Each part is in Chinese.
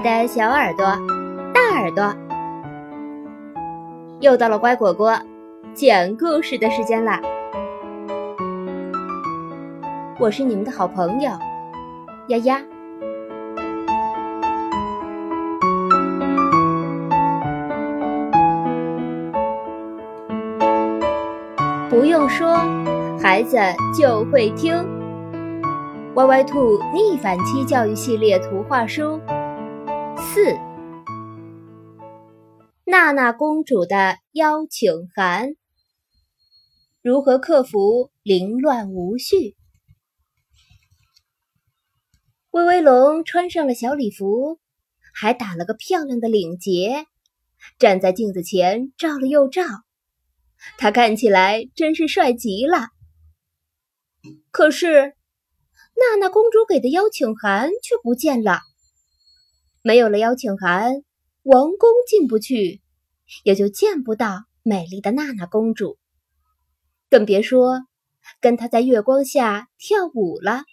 的小耳朵、大耳朵，又到了乖果果讲故事的时间啦！我是你们的好朋友丫丫。不用说，孩子就会听。歪歪兔逆反期教育系列图画书。四，娜娜公主的邀请函。如何克服凌乱无序？威威龙穿上了小礼服，还打了个漂亮的领结，站在镜子前照了又照，他看起来真是帅极了。可是，娜娜公主给的邀请函却不见了。没有了邀请函，王宫进不去，也就见不到美丽的娜娜公主，更别说跟她在月光下跳舞了。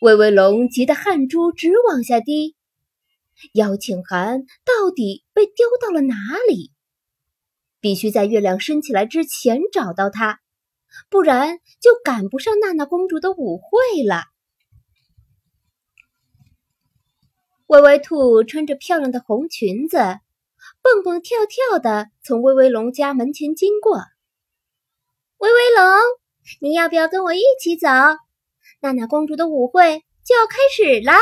威威龙急得汗珠直往下滴，邀请函到底被丢到了哪里？必须在月亮升起来之前找到它，不然就赶不上娜娜公主的舞会了。歪歪兔穿着漂亮的红裙子，蹦蹦跳跳的从威威龙家门前经过。威威龙，你要不要跟我一起走？娜娜公主的舞会就要开始啦！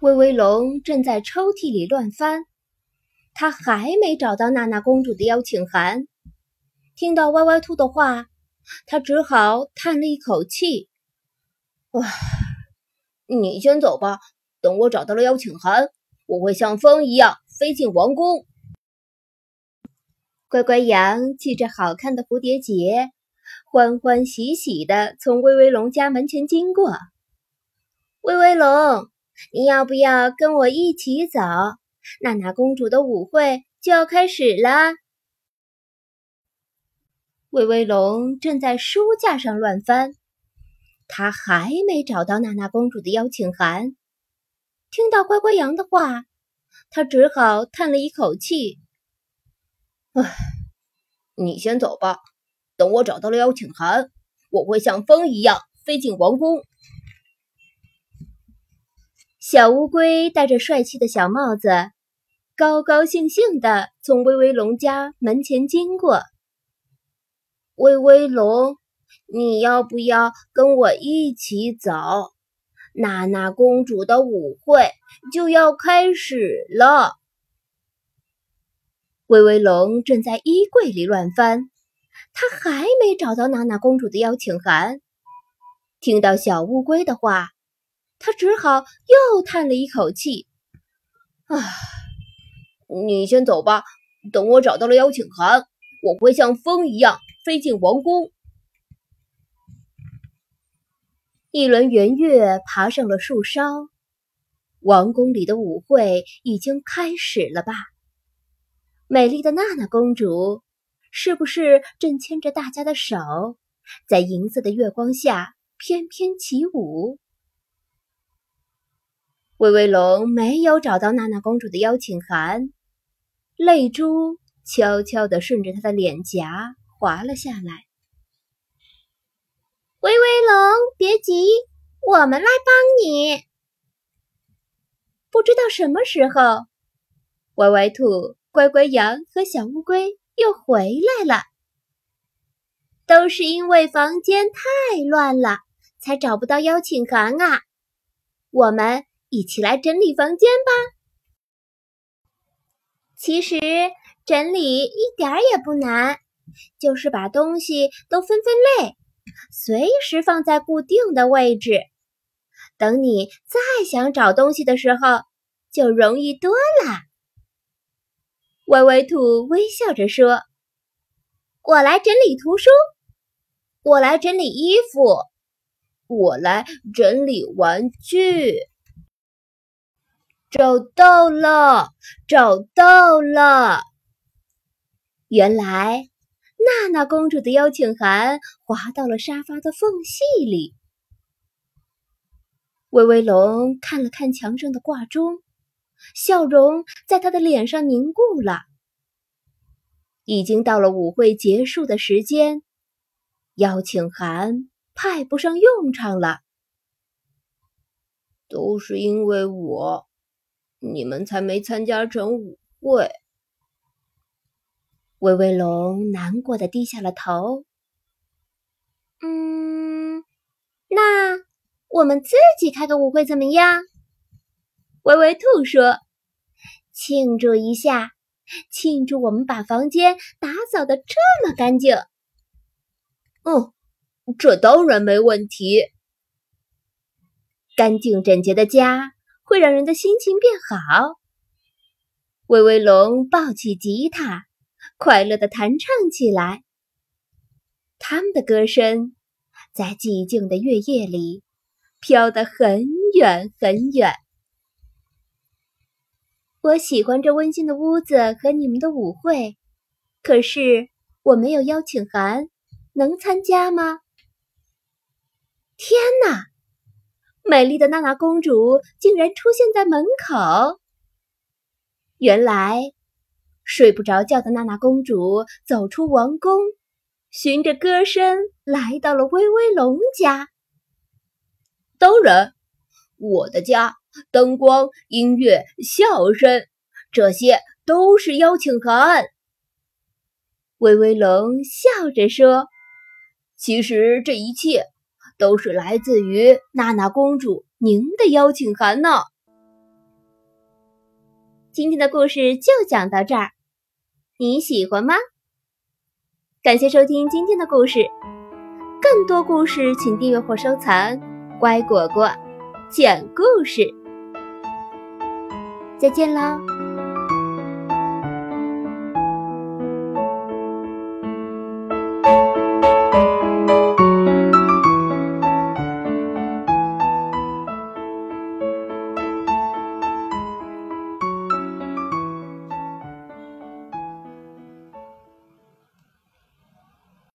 威威龙正在抽屉里乱翻，他还没找到娜娜公主的邀请函。听到歪歪兔的话，他只好叹了一口气：“哇。”你先走吧，等我找到了邀请函，我会像风一样飞进王宫。乖乖羊系着好看的蝴蝶结，欢欢喜喜的从威威龙家门前经过。威威龙，你要不要跟我一起走？娜娜公主的舞会就要开始啦！威威龙正在书架上乱翻。他还没找到娜娜公主的邀请函，听到乖乖羊的话，他只好叹了一口气：“唉，你先走吧，等我找到了邀请函，我会像风一样飞进王宫。”小乌龟戴着帅气的小帽子，高高兴兴的从威威龙家门前经过。威威龙。你要不要跟我一起走？娜娜公主的舞会就要开始了。威威龙正在衣柜里乱翻，他还没找到娜娜公主的邀请函。听到小乌龟的话，他只好又叹了一口气：“啊，你先走吧，等我找到了邀请函，我会像风一样飞进王宫。”一轮圆月爬上了树梢，王宫里的舞会已经开始了吧？美丽的娜娜公主是不是正牵着大家的手，在银色的月光下翩翩起舞？威威龙没有找到娜娜公主的邀请函，泪珠悄悄地顺着她的脸颊滑了下来。威威龙，别急，我们来帮你。不知道什么时候，歪歪兔、乖乖羊和小乌龟又回来了。都是因为房间太乱了，才找不到邀请函啊！我们一起来整理房间吧。其实整理一点儿也不难，就是把东西都分分类。随时放在固定的位置，等你再想找东西的时候，就容易多了。歪歪兔微笑着说：“我来整理图书，我来整理衣服，我来整理玩具。”找到了，找到了！原来。娜娜公主的邀请函滑到了沙发的缝隙里。威威龙看了看墙上的挂钟，笑容在他的脸上凝固了。已经到了舞会结束的时间，邀请函派不上用场了。都是因为我，你们才没参加成舞会。威威龙难过的低下了头。嗯，那我们自己开个舞会怎么样？威威兔说：“庆祝一下，庆祝我们把房间打扫的这么干净。”哦，这当然没问题。干净整洁的家会让人的心情变好。威威龙抱起吉他，快乐的弹唱起来。他们的歌声在寂静的月夜里飘得很远很远。我喜欢这温馨的屋子和你们的舞会，可是我没有邀请函，能参加吗？天哪！美丽的娜娜公主竟然出现在门口。原来，睡不着觉的娜娜公主走出王宫，循着歌声来到了威威龙家。当然，我的家灯光、音乐、笑声，这些都是邀请函。威威龙笑着说：“其实这一切……”都是来自于娜娜公主您的邀请函呢。今天的故事就讲到这儿，你喜欢吗？感谢收听今天的故事，更多故事请订阅或收藏。乖果果讲故事，再见喽。